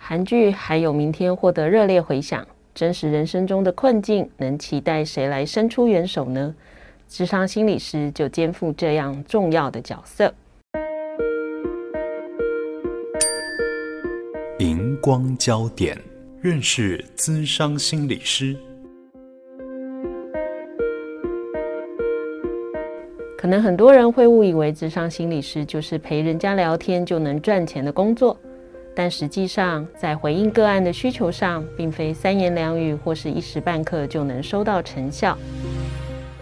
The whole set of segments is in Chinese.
韩剧还有明天获得热烈回响，真实人生中的困境，能期待谁来伸出援手呢？智商心理师就肩负这样重要的角色。荧光焦点，认识咨商心理师。可能很多人会误以为智商心理师就是陪人家聊天就能赚钱的工作。但实际上，在回应个案的需求上，并非三言两语或是一时半刻就能收到成效。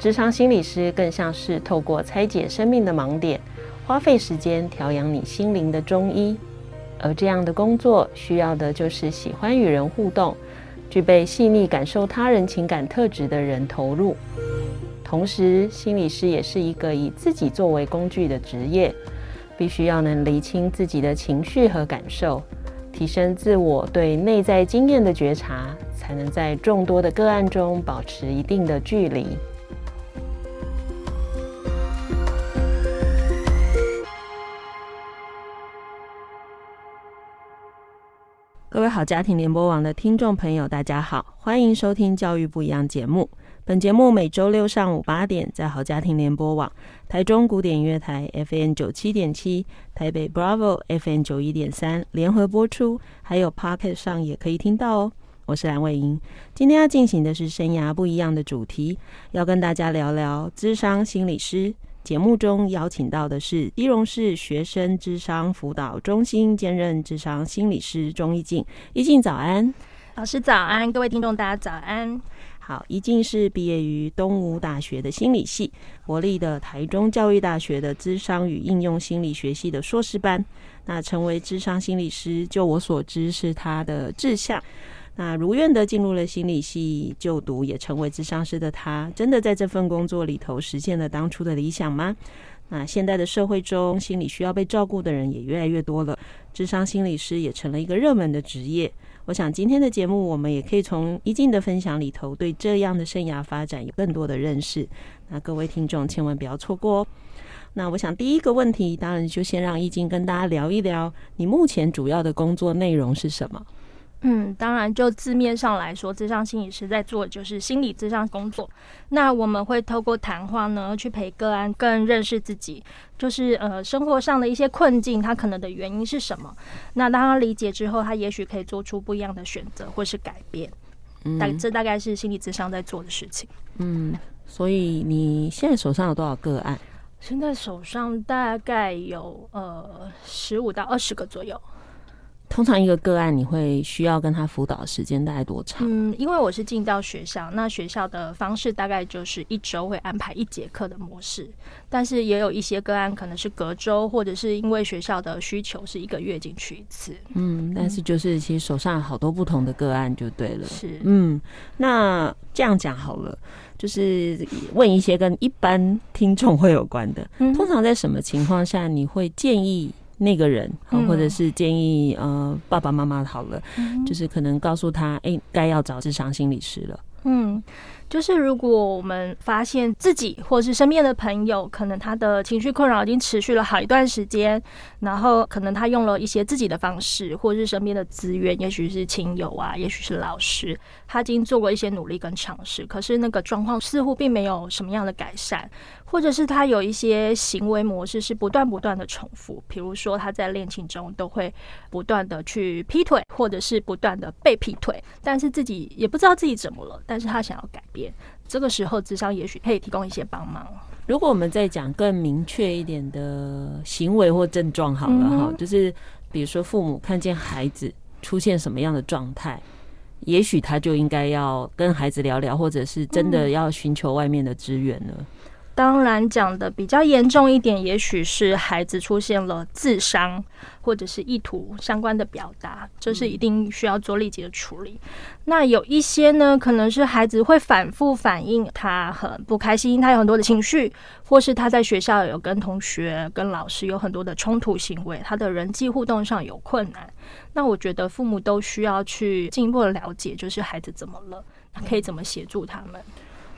职场心理师更像是透过拆解生命的盲点，花费时间调养你心灵的中医。而这样的工作，需要的就是喜欢与人互动、具备细腻感受他人情感特质的人投入。同时，心理师也是一个以自己作为工具的职业。必须要能厘清自己的情绪和感受，提升自我对内在经验的觉察，才能在众多的个案中保持一定的距离。各位好家庭联播网的听众朋友，大家好，欢迎收听《教育不一样》节目。本节目每周六上午八点在好家庭联播网、台中古典音乐台 FM 九七点七、台北 Bravo FM 九一点三联合播出，还有 Pocket 上也可以听到哦。我是蓝伟莹，今天要进行的是生涯不一样的主题，要跟大家聊聊智商心理师。节目中邀请到的是基隆市学生智商辅导中心兼任智商心理师钟一静。一静早安，老师早安，各位听众大家早安。好，一静是毕业于东吴大学的心理系，国立的台中教育大学的智商与应用心理学系的硕士班。那成为智商心理师，就我所知是他的志向。那如愿的进入了心理系就读，也成为智商师的他，真的在这份工作里头实现了当初的理想吗？那现在的社会中，心理需要被照顾的人也越来越多了，智商心理师也成了一个热门的职业。我想今天的节目，我们也可以从易静的分享里头，对这样的生涯发展有更多的认识。那各位听众千万不要错过哦。那我想第一个问题，当然就先让易静跟大家聊一聊，你目前主要的工作内容是什么？嗯，当然，就字面上来说，智商心理师在做的就是心理智商工作。那我们会透过谈话呢，去陪个案更认识自己，就是呃生活上的一些困境，他可能的原因是什么？那当他理解之后，他也许可以做出不一样的选择或是改变。嗯，大这大概是心理智商在做的事情。嗯，所以你现在手上有多少个案？现在手上大概有呃十五到二十个左右。通常一个个案，你会需要跟他辅导时间大概多长？嗯，因为我是进到学校，那学校的方式大概就是一周会安排一节课的模式，但是也有一些个案可能是隔周，或者是因为学校的需求是一个月进去一次。嗯，但是就是其实手上有好多不同的个案就对了。是，嗯，那这样讲好了，就是问一些跟一般听众会有关的，通常在什么情况下你会建议？那个人，或者是建议呃爸爸妈妈好了，嗯、就是可能告诉他，哎、欸，该要找智商心理师了。嗯。就是如果我们发现自己或是身边的朋友，可能他的情绪困扰已经持续了好一段时间，然后可能他用了一些自己的方式，或是身边的资源，也许是亲友啊，也许是老师，他已经做过一些努力跟尝试，可是那个状况似乎并没有什么样的改善，或者是他有一些行为模式是不断不断的重复，比如说他在恋情中都会不断的去劈腿，或者是不断的被劈腿，但是自己也不知道自己怎么了，但是他想要改变。这个时候，智商也许可以提供一些帮忙。如果我们再讲更明确一点的行为或症状，好了哈，就是比如说父母看见孩子出现什么样的状态，也许他就应该要跟孩子聊聊，或者是真的要寻求外面的资源了。当然讲的比较严重一点，也许是孩子出现了自伤或者是意图相关的表达，这是一定需要做立即的处理。那有一些呢，可能是孩子会反复反映他很不开心，他有很多的情绪，或是他在学校有跟同学、跟老师有很多的冲突行为，他的人际互动上有困难。那我觉得父母都需要去进一步的了解，就是孩子怎么了，可以怎么协助他们。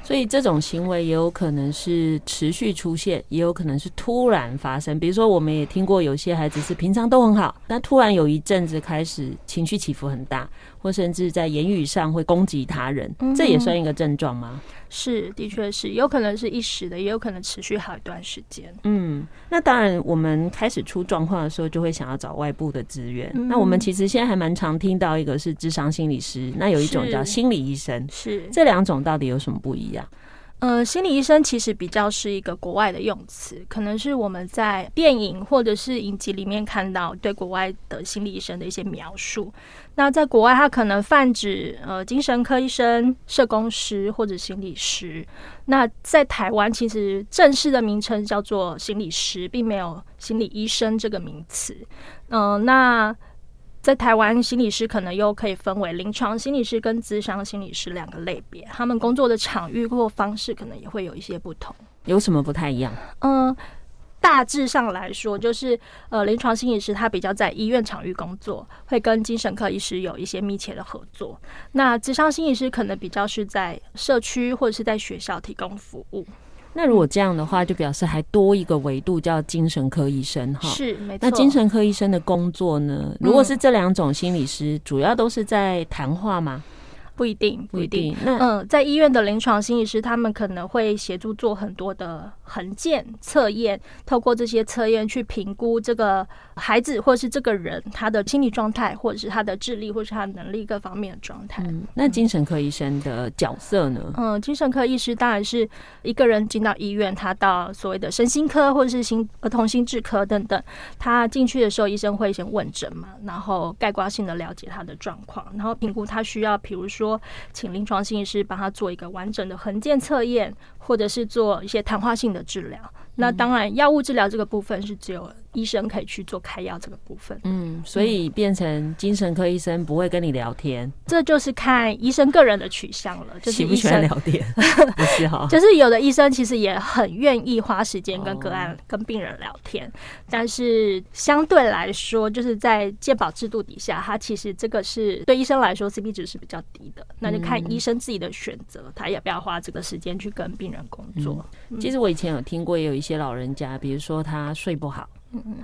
所以这种行为也有可能是持续出现，也有可能是突然发生。比如说，我们也听过有些孩子是平常都很好，但突然有一阵子开始情绪起伏很大，或甚至在言语上会攻击他人，这也算一个症状吗？是，的确是，有可能是一时的，也有可能持续好一段时间。嗯，那当然，我们开始出状况的时候，就会想要找外部的资源。嗯、那我们其实现在还蛮常听到一个是智商心理师，那有一种叫心理医生，是，这两种到底有什么不一样？呃，心理医生其实比较是一个国外的用词，可能是我们在电影或者是影集里面看到对国外的心理医生的一些描述。那在国外，他可能泛指呃精神科医生、社工师或者心理师。那在台湾，其实正式的名称叫做心理师，并没有心理医生这个名词。嗯、那。在台湾，心理师可能又可以分为临床心理师跟咨商心理师两个类别，他们工作的场域或方式可能也会有一些不同。有什么不太一样？嗯，大致上来说，就是呃，临床心理师他比较在医院场域工作，会跟精神科医师有一些密切的合作。那咨商心理师可能比较是在社区或者是在学校提供服务。那如果这样的话，就表示还多一个维度叫精神科医生哈。是，没错。那精神科医生的工作呢？如果是这两种心理师，主要都是在谈话吗？不一定，不一定。那嗯，在医院的临床心理师，他们可能会协助做很多的衡鉴测验，透过这些测验去评估这个孩子或是这个人他的心理状态，或者是他的智力，或是他的能力各方面的状态。嗯，那精神科医生的角色呢？嗯，精神科医师当然是一个人进到医院，他到所谓的身心科或者是心儿童心智科等等，他进去的时候，医生会先问诊嘛，然后概括性的了解他的状况，然后评估他需要，比如说。请临床心理师帮他做一个完整的横健测验，或者是做一些谈话性的治疗。那当然，药物治疗这个部分是只有医生可以去做开药这个部分。嗯，所以变成精神科医生不会跟你聊天，嗯、这就是看医生个人的取向了。喜不喜欢聊天？不是哈，就是有的医生其实也很愿意花时间跟个案、跟病人聊天，但是相对来说，就是在健保制度底下，他其实这个是对医生来说 CP 值是比较低的。那就看医生自己的选择，他要不要花这个时间去跟病人工作。嗯、其实我以前有听过，也有一些。些老人家，比如说他睡不好。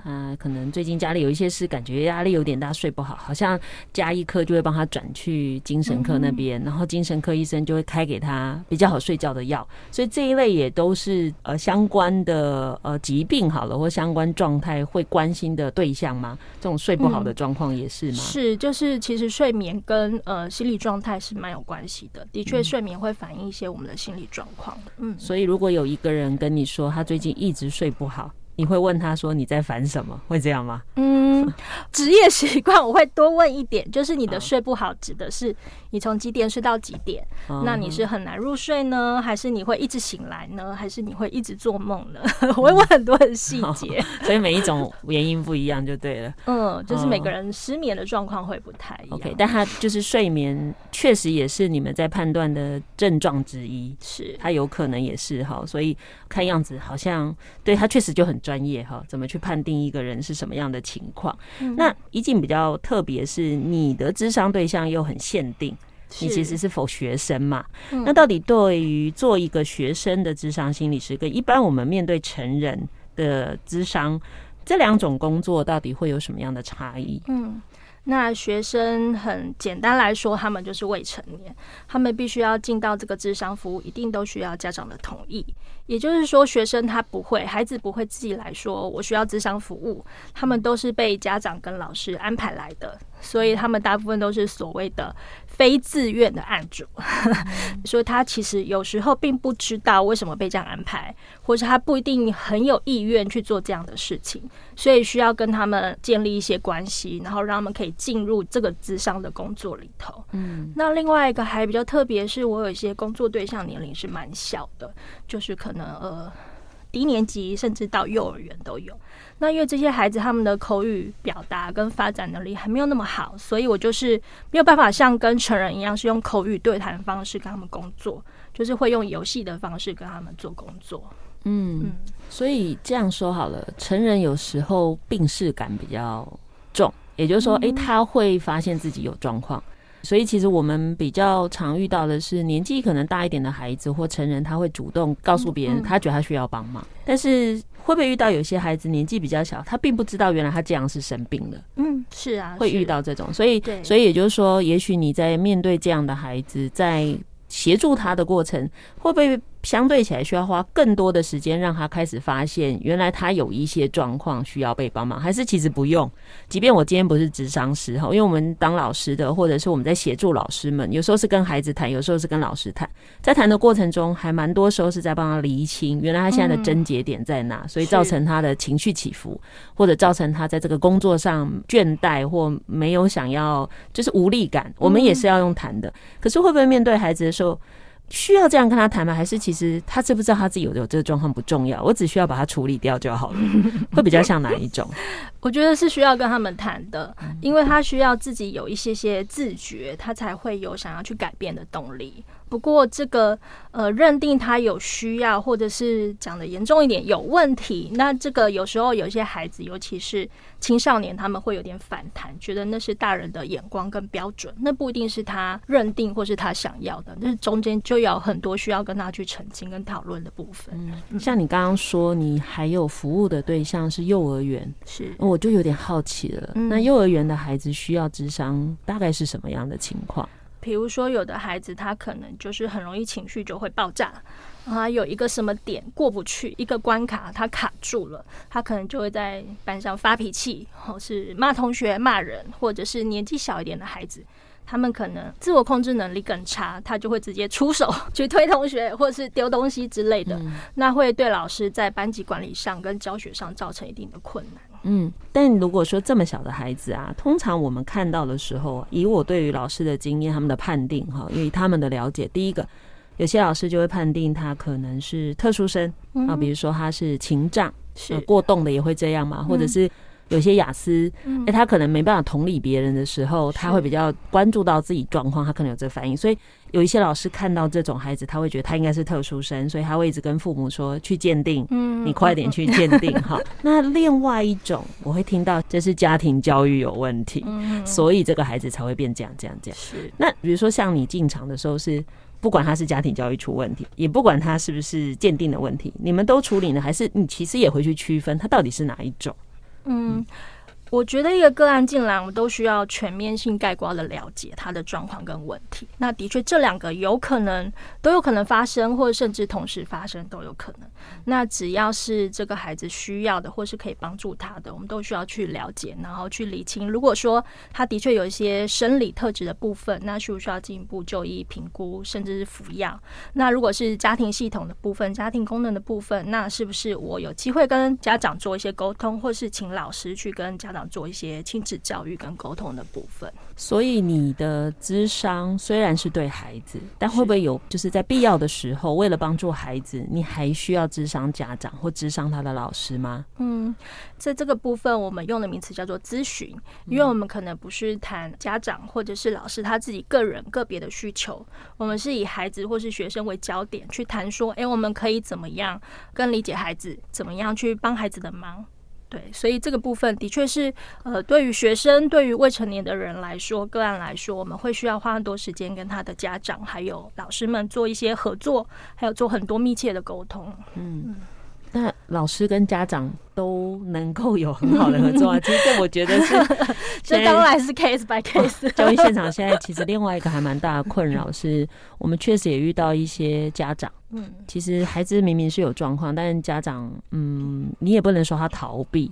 他可能最近家里有一些事，感觉压力有点大，睡不好，好像加医科就会帮他转去精神科那边，然后精神科医生就会开给他比较好睡觉的药。所以这一类也都是呃相关的呃疾病好了，或相关状态会关心的对象吗？这种睡不好的状况也是吗？是，就是其实睡眠跟呃心理状态是蛮有关系的。的确，睡眠会反映一些我们的心理状况。嗯，所以如果有一个人跟你说他最近一直睡不好。你会问他说，你在烦什么？会这样吗？嗯，职业习惯我会多问一点，就是你的 睡不好指的是你从几点睡到几点？那你是很难入睡呢，还是你会一直醒来呢，还是你会一直做梦呢？我会问很多的细节，所以每一种原因不一样就对了。嗯，就是每个人失眠的状况会不太一样。OK，但他就是睡眠确实也是你们在判断的症状之一，是他有可能也是哈，所以看样子好像对他确实就很。专业哈，怎么去判定一个人是什么样的情况？嗯、那一进比较特别，是你的智商对象又很限定，你其实是否学生嘛？嗯、那到底对于做一个学生的智商心理师，跟一般我们面对成人的智商这两种工作，到底会有什么样的差异？嗯。那学生很简单来说，他们就是未成年，他们必须要进到这个智商服务，一定都需要家长的同意。也就是说，学生他不会，孩子不会自己来说我需要智商服务，他们都是被家长跟老师安排来的。所以他们大部分都是所谓的非自愿的案主，所以他其实有时候并不知道为什么被这样安排，或者他不一定很有意愿去做这样的事情，所以需要跟他们建立一些关系，然后让他们可以进入这个智商的工作里头。嗯，那另外一个还比较特别，是我有一些工作对象年龄是蛮小的，就是可能呃。低年级甚至到幼儿园都有。那因为这些孩子他们的口语表达跟发展能力还没有那么好，所以我就是没有办法像跟成人一样是用口语对谈方式跟他们工作，就是会用游戏的方式跟他们做工作。嗯，嗯，所以这样说好了，成人有时候病视感比较重，也就是说，诶、他会发现自己有状况。所以其实我们比较常遇到的是年纪可能大一点的孩子或成人，他会主动告诉别人，他觉得他需要帮忙。但是会不会遇到有些孩子年纪比较小，他并不知道原来他这样是生病了？嗯，是啊，会遇到这种。所以，所以也就是说，也许你在面对这样的孩子，在协助他的过程，会不会？相对起来，需要花更多的时间让他开始发现，原来他有一些状况需要被帮忙，还是其实不用。即便我今天不是智商师哈，因为我们当老师的，或者是我们在协助老师们，有时候是跟孩子谈，有时候是跟老师谈，在谈的过程中，还蛮多时候是在帮他厘清，原来他现在的症结点在哪，所以造成他的情绪起伏，或者造成他在这个工作上倦怠或没有想要，就是无力感。我们也是要用谈的，可是会不会面对孩子的时候？需要这样跟他谈吗？还是其实他知不知道他自己有有这个状况不重要，我只需要把它处理掉就好了。会比较像哪一种？我觉得是需要跟他们谈的，因为他需要自己有一些些自觉，他才会有想要去改变的动力。不过这个呃，认定他有需要，或者是讲的严重一点有问题，那这个有时候有些孩子，尤其是青少年，他们会有点反弹，觉得那是大人的眼光跟标准，那不一定是他认定或是他想要的，那中间就有很多需要跟他去澄清跟讨论的部分。嗯，像你刚刚说，你还有服务的对象是幼儿园，是，我就有点好奇了。那幼儿园的孩子需要智商，大概是什么样的情况？比如说，有的孩子他可能就是很容易情绪就会爆炸，啊，有一个什么点过不去，一个关卡他卡住了，他可能就会在班上发脾气，或是骂同学、骂人，或者是年纪小一点的孩子，他们可能自我控制能力更差，他就会直接出手 去推同学，或是丢东西之类的，那会对老师在班级管理上跟教学上造成一定的困难。嗯，但如果说这么小的孩子啊，通常我们看到的时候，以我对于老师的经验，他们的判定哈，因为他们的了解，第一个，有些老师就会判定他可能是特殊生啊，比如说他是情障，是。过动的也会这样嘛，或者是。有些雅思，哎，他可能没办法同理别人的时候，他会比较关注到自己状况，他可能有这个反应。所以有一些老师看到这种孩子，他会觉得他应该是特殊生，所以他会一直跟父母说去鉴定，嗯你快点去鉴定哈。那另外一种，我会听到这是家庭教育有问题，所以这个孩子才会变这样这样这样。是。那比如说像你进场的时候，是不管他是家庭教育出问题，也不管他是不是鉴定的问题，你们都处理呢？还是你其实也会去区分他到底是哪一种？嗯。我觉得一个个案进来，我们都需要全面性概括的了解他的状况跟问题。那的确，这两个有可能都有可能发生，或者甚至同时发生都有可能。那只要是这个孩子需要的，或是可以帮助他的，我们都需要去了解，然后去理清。如果说他的确有一些生理特质的部分，那需不需要进一步就医评估，甚至是服药？那如果是家庭系统的部分、家庭功能的部分，那是不是我有机会跟家长做一些沟通，或是请老师去跟家长做一些亲子教育跟沟通的部分，所以你的智商虽然是对孩子，但会不会有就是在必要的时候，为了帮助孩子，你还需要智商家长或智商他的老师吗？嗯，在这个部分，我们用的名词叫做咨询，因为我们可能不是谈家长或者是老师他自己个人个别的需求，我们是以孩子或是学生为焦点去谈说，哎，我们可以怎么样更理解孩子，怎么样去帮孩子的忙。对，所以这个部分的确是，呃，对于学生，对于未成年的人来说，个案来说，我们会需要花很多时间跟他的家长还有老师们做一些合作，还有做很多密切的沟通。嗯。那老师跟家长都能够有很好的合作啊，其实这我觉得是，这当然是 case by case。教育现场现在其实另外一个还蛮大的困扰是，我们确实也遇到一些家长，嗯，其实孩子明明是有状况，但是家长，嗯，你也不能说他逃避。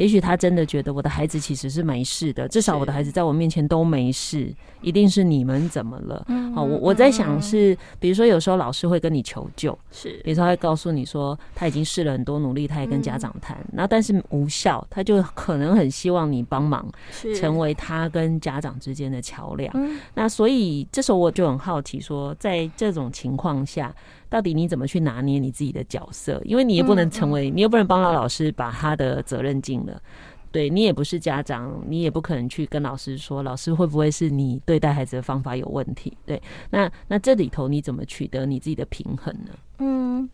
也许他真的觉得我的孩子其实是没事的，至少我的孩子在我面前都没事，一定是你们怎么了？嗯，好，我我在想是，比如说有时候老师会跟你求救，是，比如说他会告诉你说他已经试了很多努力，他也跟家长谈，然后但是无效，他就可能很希望你帮忙，成为他跟家长之间的桥梁。那所以这时候我就很好奇说，在这种情况下。到底你怎么去拿捏你自己的角色？因为你也不能成为，你又不能帮到老师把他的责任尽了。对，你也不是家长，你也不可能去跟老师说，老师会不会是你对待孩子的方法有问题？对，那那这里头你怎么取得你自己的平衡呢？嗯，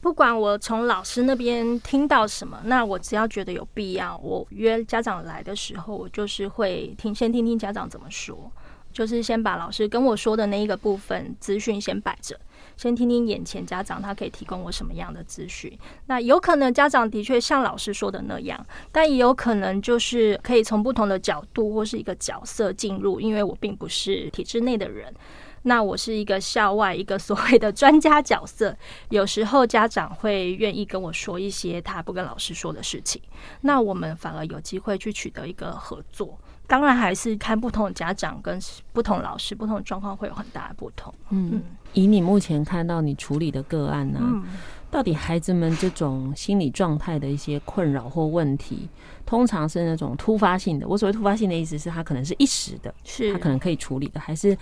不管我从老师那边听到什么，那我只要觉得有必要，我约家长来的时候，我就是会听，先听听家长怎么说，就是先把老师跟我说的那一个部分资讯先摆着。先听听眼前家长他可以提供我什么样的资讯，那有可能家长的确像老师说的那样，但也有可能就是可以从不同的角度或是一个角色进入，因为我并不是体制内的人，那我是一个校外一个所谓的专家角色，有时候家长会愿意跟我说一些他不跟老师说的事情，那我们反而有机会去取得一个合作。当然还是看不同的家长跟不同老师，不同的状况会有很大的不同。嗯，以你目前看到你处理的个案呢、啊，嗯、到底孩子们这种心理状态的一些困扰或问题，通常是那种突发性的。我所谓突发性的意思是，他可能是一时的，是他可能可以处理的，还是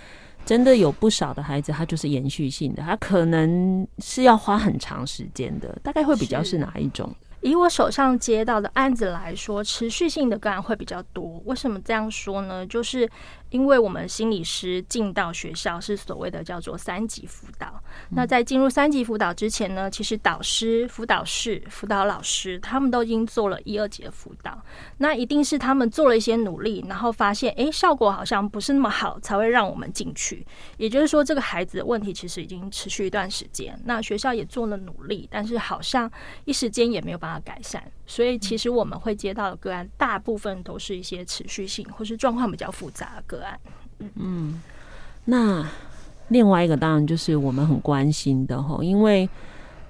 真的有不少的孩子，他就是延续性的，他可能是要花很长时间的。大概会比较是哪一种？以我手上接到的案子来说，持续性的个案会比较多。为什么这样说呢？就是因为我们心理师进到学校是所谓的叫做三级辅导。那在进入三级辅导之前呢，其实导师、辅导室、辅导老师他们都已经做了一二级的辅导。那一定是他们做了一些努力，然后发现诶，效果好像不是那么好，才会让我们进去。也就是说，这个孩子的问题其实已经持续一段时间。那学校也做了努力，但是好像一时间也没有办法改善，所以其实我们会接到的个案，大部分都是一些持续性或是状况比较复杂的个案。嗯，那另外一个当然就是我们很关心的吼，因为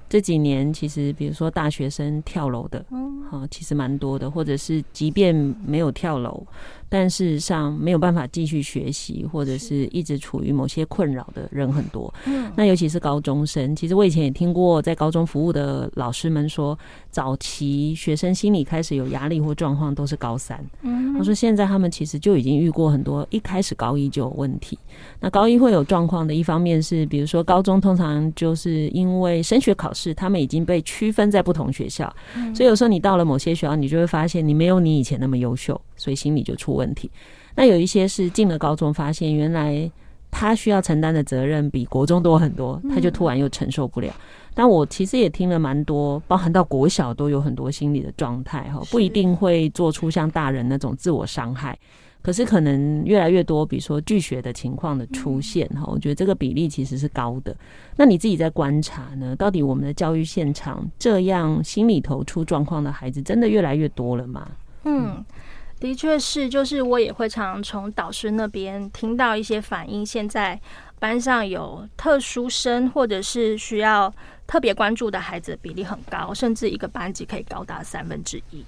这几年其实比如说大学生跳楼的，嗯，其实蛮多的，或者是即便没有跳楼。但事实上没有办法继续学习，或者是一直处于某些困扰的人很多。嗯，那尤其是高中生，其实我以前也听过，在高中服务的老师们说，早期学生心理开始有压力或状况都是高三。嗯，他说现在他们其实就已经遇过很多，一开始高一就有问题。那高一会有状况的一方面是，比如说高中通常就是因为升学考试，他们已经被区分在不同学校，所以有时候你到了某些学校，你就会发现你没有你以前那么优秀，所以心理就出问题，那有一些是进了高中，发现原来他需要承担的责任比国中多很多，他就突然又承受不了。但我其实也听了蛮多，包含到国小都有很多心理的状态哈，不一定会做出像大人那种自我伤害，可是可能越来越多，比如说拒学的情况的出现哈，我觉得这个比例其实是高的。那你自己在观察呢？到底我们的教育现场这样心里头出状况的孩子，真的越来越多了吗？嗯。的确是，就是我也会常从导师那边听到一些反应。现在班上有特殊生，或者是需要特别关注的孩子比例很高，甚至一个班级可以高达三分之一。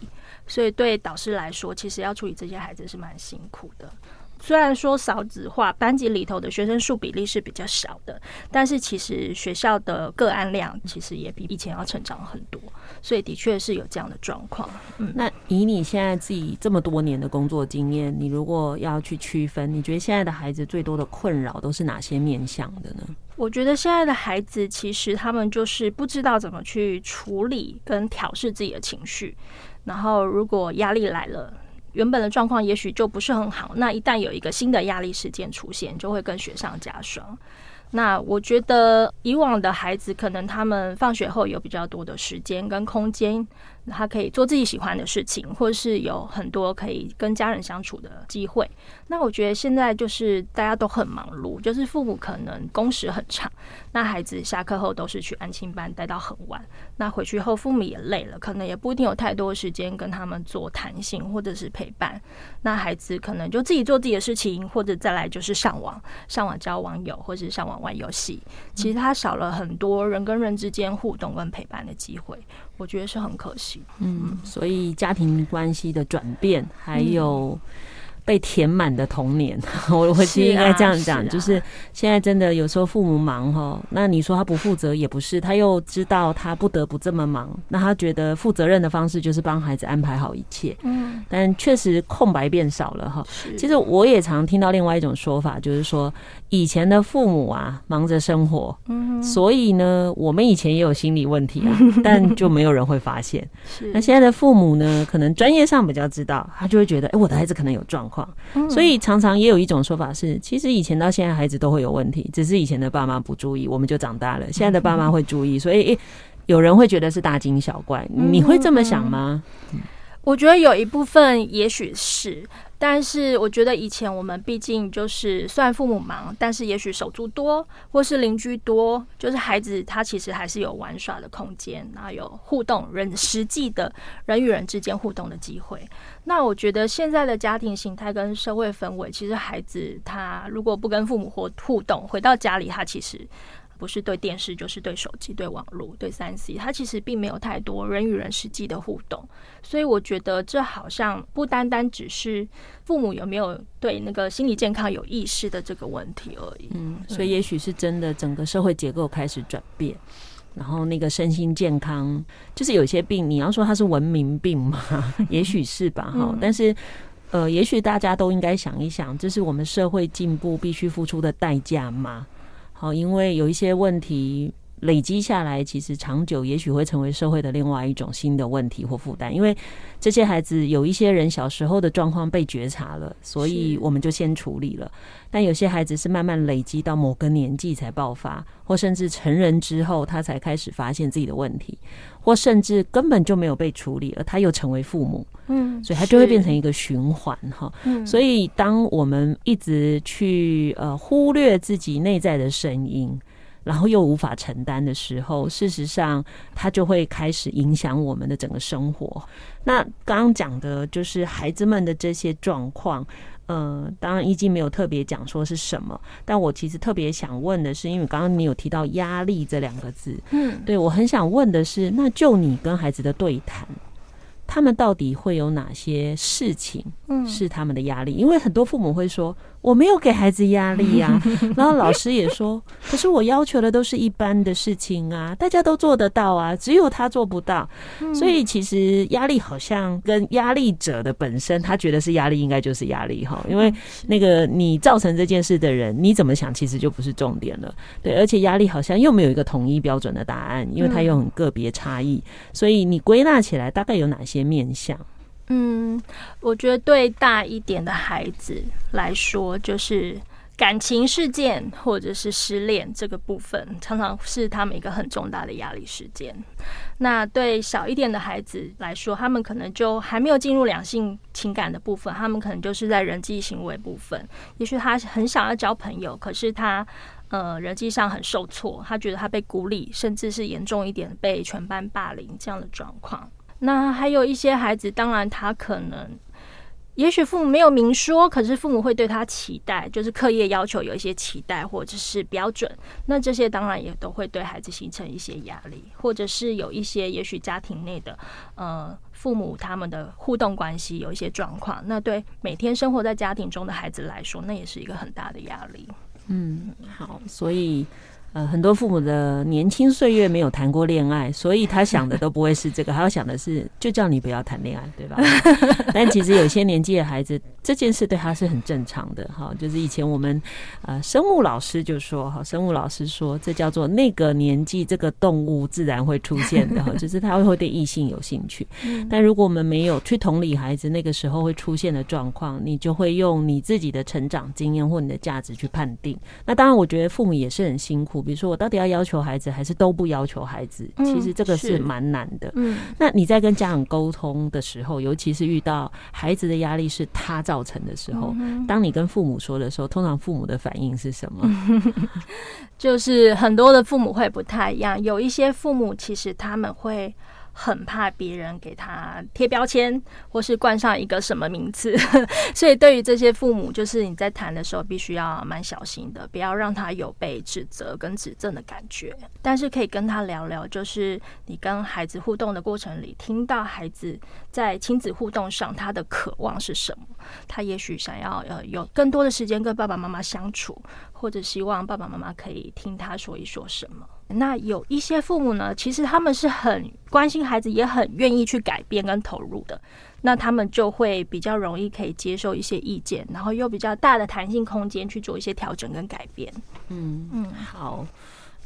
所以对导师来说，其实要处理这些孩子是蛮辛苦的。虽然说少子化，班级里头的学生数比例是比较少的，但是其实学校的个案量其实也比以前要成长很多，所以的确是有这样的状况。嗯，那以你现在自己这么多年的工作经验，你如果要去区分，你觉得现在的孩子最多的困扰都是哪些面向的呢？我觉得现在的孩子其实他们就是不知道怎么去处理跟调试自己的情绪，然后如果压力来了。原本的状况也许就不是很好，那一旦有一个新的压力事件出现，就会更雪上加霜。那我觉得以往的孩子，可能他们放学后有比较多的时间跟空间。他可以做自己喜欢的事情，或是有很多可以跟家人相处的机会。那我觉得现在就是大家都很忙碌，就是父母可能工时很长，那孩子下课后都是去安亲班待到很晚，那回去后父母也累了，可能也不一定有太多时间跟他们做谈心或者是陪伴。那孩子可能就自己做自己的事情，或者再来就是上网，上网交网友，或者是上网玩游戏。其实他少了很多人跟人之间互动跟陪伴的机会，我觉得是很可惜。嗯，所以家庭关系的转变，还有。被填满的童年，我我其实应该这样讲，就是现在真的有时候父母忙哈，那你说他不负责也不是，他又知道他不得不这么忙，那他觉得负责任的方式就是帮孩子安排好一切，嗯，但确实空白变少了哈。其实我也常听到另外一种说法，就是说以前的父母啊忙着生活，嗯，所以呢我们以前也有心理问题啊，但就没有人会发现。是，那现在的父母呢，可能专业上比较知道，他就会觉得，哎，我的孩子可能有状况。所以常常也有一种说法是，其实以前到现在孩子都会有问题，只是以前的爸妈不注意，我们就长大了。现在的爸妈会注意，所以有人会觉得是大惊小怪。你会这么想吗？我觉得有一部分也许是。但是我觉得以前我们毕竟就是虽然父母忙，但是也许手足多或是邻居多，就是孩子他其实还是有玩耍的空间，然后有互动人实际的人与人之间互动的机会。那我觉得现在的家庭形态跟社会氛围，其实孩子他如果不跟父母或互动，回到家里他其实。不是对电视，就是对手机、对网络、对三 C，它其实并没有太多人与人实际的互动，所以我觉得这好像不单单只是父母有没有对那个心理健康有意识的这个问题而已。嗯，所以也许是真的，整个社会结构开始转变，然后那个身心健康，就是有些病，你要说它是文明病嘛，也许是吧，哈。但是，呃，也许大家都应该想一想，这是我们社会进步必须付出的代价吗？好，因为有一些问题累积下来，其实长久也许会成为社会的另外一种新的问题或负担。因为这些孩子有一些人小时候的状况被觉察了，所以我们就先处理了。但有些孩子是慢慢累积到某个年纪才爆发，或甚至成人之后他才开始发现自己的问题，或甚至根本就没有被处理，而他又成为父母。嗯，所以他就会变成一个循环哈。嗯，所以当我们一直去呃忽略自己内在的声音，然后又无法承担的时候，事实上它就会开始影响我们的整个生活。那刚刚讲的就是孩子们的这些状况，呃，当然一经没有特别讲说是什么，但我其实特别想问的是，因为刚刚你有提到压力这两个字，嗯，对，我很想问的是，那就你跟孩子的对谈。他们到底会有哪些事情是他们的压力？因为很多父母会说，我没有给孩子压力呀，然后老师也说，可是我要求的都是一般的事情啊，大家都做得到啊，只有他做不到。所以其实压力好像跟压力者的本身，他觉得是压力，应该就是压力哈。因为那个你造成这件事的人，你怎么想，其实就不是重点了。对，而且压力好像又没有一个统一标准的答案，因为它又很个别差异。所以你归纳起来，大概有哪些面向？嗯，我觉得对大一点的孩子来说，就是感情事件或者是失恋这个部分，常常是他们一个很重大的压力事件。那对小一点的孩子来说，他们可能就还没有进入两性情感的部分，他们可能就是在人际行为部分。也许他很想要交朋友，可是他呃人际上很受挫，他觉得他被孤立，甚至是严重一点被全班霸凌这样的状况。那还有一些孩子，当然他可能，也许父母没有明说，可是父母会对他期待，就是课业要求有一些期待或者是标准。那这些当然也都会对孩子形成一些压力，或者是有一些也许家庭内的呃父母他们的互动关系有一些状况，那对每天生活在家庭中的孩子来说，那也是一个很大的压力。嗯，好，所以。呃，很多父母的年轻岁月没有谈过恋爱，所以他想的都不会是这个，他要想的是就叫你不要谈恋爱，对吧？但其实有些年纪的孩子，这件事对他是很正常的。哈，就是以前我们呃生物老师就说，哈，生物老师说这叫做那个年纪这个动物自然会出现的，哈，就是他会对异性有兴趣。但如果我们没有去同理孩子那个时候会出现的状况，你就会用你自己的成长经验或你的价值去判定。那当然，我觉得父母也是很辛苦。比如说，我到底要要求孩子，还是都不要求孩子？其实这个是蛮难的。嗯，那你在跟家长沟通的时候，尤其是遇到孩子的压力是他造成的时候，当你跟父母说的时候，通常父母的反应是什么？就是很多的父母会不太一样。有一些父母其实他们会很怕别人给他贴标签，或是冠上一个什么名字。所以对于这些父母，就是你在谈的时候，必须要蛮小心的，不要让他有被指责跟指正的感觉。但是可以跟他聊聊，就是你跟孩子互动的过程里，听到孩子在亲子互动上他的渴望是什么？他也许想要呃有更多的时间跟爸爸妈妈相处，或者希望爸爸妈妈可以听他说一说什么。那有一些父母呢，其实他们是很关心孩子，也很愿意去改变跟投入的。那他们就会比较容易可以接受一些意见，然后又比较大的弹性空间去做一些调整跟改变。嗯嗯，好。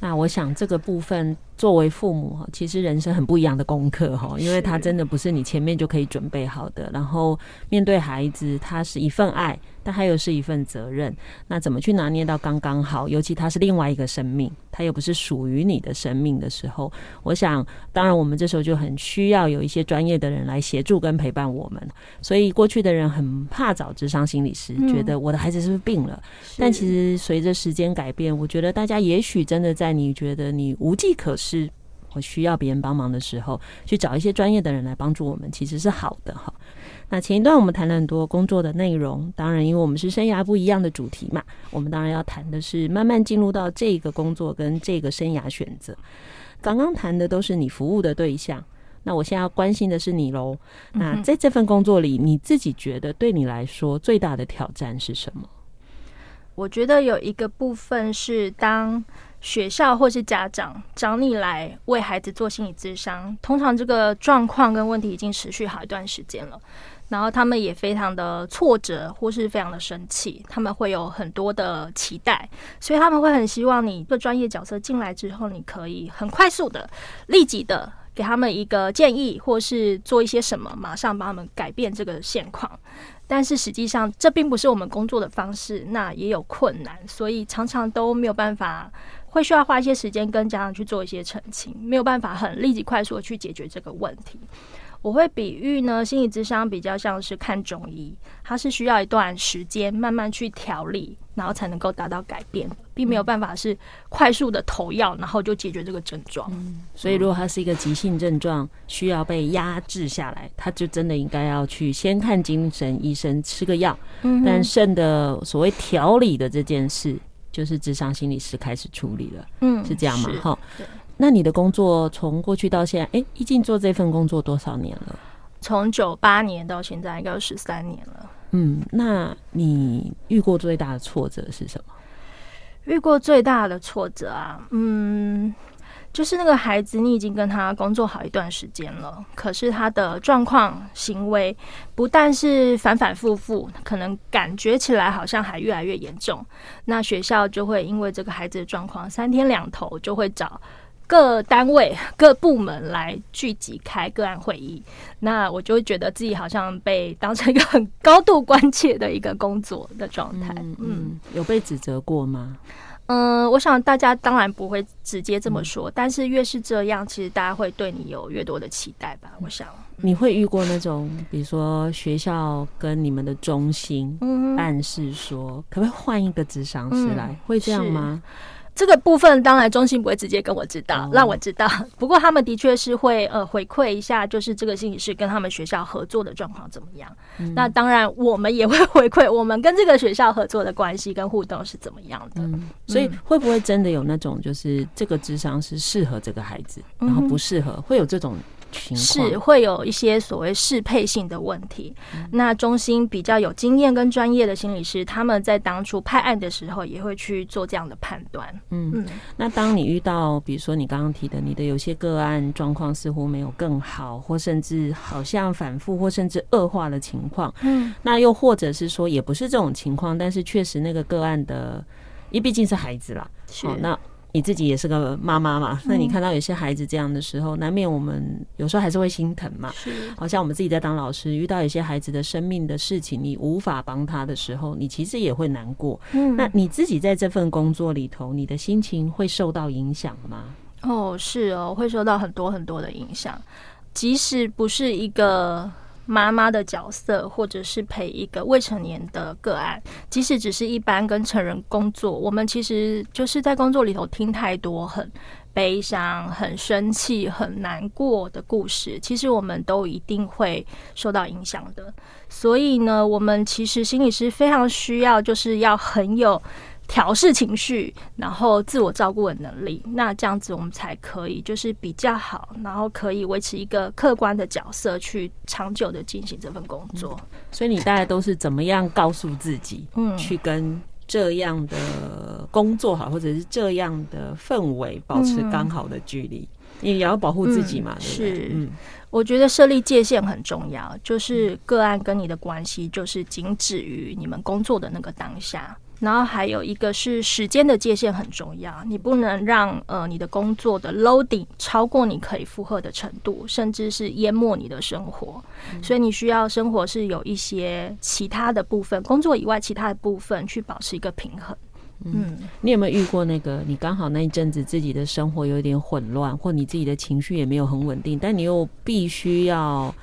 那我想这个部分作为父母哈，其实人生很不一样的功课哈，因为他真的不是你前面就可以准备好的。然后面对孩子，他是一份爱。但还有是一份责任，那怎么去拿捏到刚刚好？尤其他是另外一个生命，他又不是属于你的生命的时候，我想，当然我们这时候就很需要有一些专业的人来协助跟陪伴我们。所以过去的人很怕找智商心理师，觉得我的孩子是不是病了？但其实随着时间改变，我觉得大家也许真的在你觉得你无计可施，我需要别人帮忙的时候，去找一些专业的人来帮助我们，其实是好的哈。那前一段我们谈了很多工作的内容，当然因为我们是生涯不一样的主题嘛，我们当然要谈的是慢慢进入到这个工作跟这个生涯选择。刚刚谈的都是你服务的对象，那我现在要关心的是你喽。那在这份工作里，你自己觉得对你来说最大的挑战是什么？我觉得有一个部分是当。学校或是家长找你来为孩子做心理咨商，通常这个状况跟问题已经持续好一段时间了，然后他们也非常的挫折或是非常的生气，他们会有很多的期待，所以他们会很希望你这个专业角色进来之后，你可以很快速的、立即的给他们一个建议，或是做一些什么，马上帮他们改变这个现况。但是实际上，这并不是我们工作的方式，那也有困难，所以常常都没有办法。会需要花一些时间跟家长去做一些澄清，没有办法很立即快速的去解决这个问题。我会比喻呢，心理智商比较像是看中医，它是需要一段时间慢慢去调理，然后才能够达到改变，并没有办法是快速的投药，然后就解决这个症状。嗯，所以如果它是一个急性症状，需要被压制下来，他就真的应该要去先看精神医生，吃个药。嗯，但肾的所谓调理的这件事。就是智商心理师开始处理了，嗯，是这样吗？哈，那你的工作从过去到现在，哎、欸，一进做这份工作多少年了？从九八年到现在，应该有十三年了。嗯，那你遇过最大的挫折是什么？遇过最大的挫折啊，嗯。就是那个孩子，你已经跟他工作好一段时间了，可是他的状况、行为不但是反反复复，可能感觉起来好像还越来越严重。那学校就会因为这个孩子的状况，三天两头就会找各单位、各部门来聚集开个案会议。那我就会觉得自己好像被当成一个很高度关切的一个工作的状态。嗯，嗯，有被指责过吗？嗯，我想大家当然不会直接这么说，嗯、但是越是这样，其实大家会对你有越多的期待吧。我想你会遇过那种，比如说学校跟你们的中心暗示说，嗯、可不可以换一个职场师来？嗯、会这样吗？这个部分当然中心不会直接跟我知道，让我知道。不过他们的确是会呃回馈一下，就是这个心理师跟他们学校合作的状况怎么样。嗯、那当然我们也会回馈我们跟这个学校合作的关系跟互动是怎么样的。嗯、所以会不会真的有那种就是这个智商是适合这个孩子，然后不适合，会有这种？是会有一些所谓适配性的问题。嗯、那中心比较有经验跟专业的心理师，他们在当初派案的时候，也会去做这样的判断。嗯，嗯，那当你遇到，比如说你刚刚提的，你的有些个案状况似乎没有更好，或甚至好像反复，或甚至恶化的情况，嗯，那又或者是说，也不是这种情况，但是确实那个个案的，因为毕竟是孩子啦，好、哦、那。你自己也是个妈妈嘛？那你看到有些孩子这样的时候，难免我们有时候还是会心疼嘛。是，好像我们自己在当老师，遇到有些孩子的生命的事情，你无法帮他的时候，你其实也会难过。嗯，那你自己在这份工作里头，你的心情会受到影响吗？哦，是哦，会受到很多很多的影响，即使不是一个。妈妈的角色，或者是陪一个未成年的个案，即使只是一般跟成人工作，我们其实就是在工作里头听太多很悲伤、很生气、很难过的故事，其实我们都一定会受到影响的。所以呢，我们其实心理师非常需要，就是要很有。调试情绪，然后自我照顾的能力，那这样子我们才可以就是比较好，然后可以维持一个客观的角色去长久的进行这份工作。嗯，所以你大概都是怎么样告诉自己，嗯，去跟这样的工作好，或者是这样的氛围保持刚好的距离？你也要保护自己嘛，对对？是，嗯，我觉得设立界限很重要，就是个案跟你的关系，就是仅止于你们工作的那个当下。然后还有一个是时间的界限很重要，你不能让呃你的工作的 loading 超过你可以负荷的程度，甚至是淹没你的生活。嗯。所以你需要生活是有一些其他的部分，工作以外其他的部分去保持一个平衡。嗯，你有没有遇过那个你刚好那一阵子自己的生活有点混乱，或你自己的情绪也没有很稳定，但你又必须要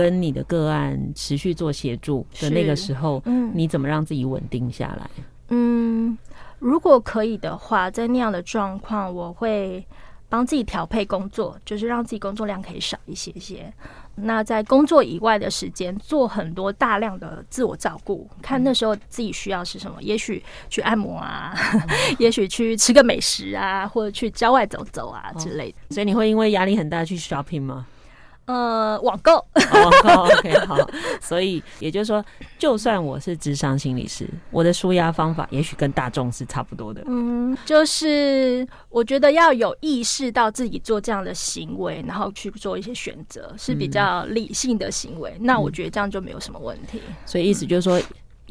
跟你的个案持续做协助的那个时候，嗯，你怎么让自己稳定下来？嗯，如果可以的话，在那样的状况，我会帮自己调配工作，就是让自己工作量可以少一些些。那在工作以外的时间，做很多大量的自我照顾，看那时候自己需要是什么。也许去按摩啊，也许去吃个美食啊，或者去郊外走走啊之类的。所以你会因为压力很大去 shopping 吗？呃，网购，网购，OK，好。所以也就是说，就算我是智商心理师，我的舒压方法也许跟大众是差不多的。嗯，就是我觉得要有意识到自己做这样的行为，然后去做一些选择，是比较理性的行为。嗯。那我觉得这样就没有什么问题。所以意思就是说。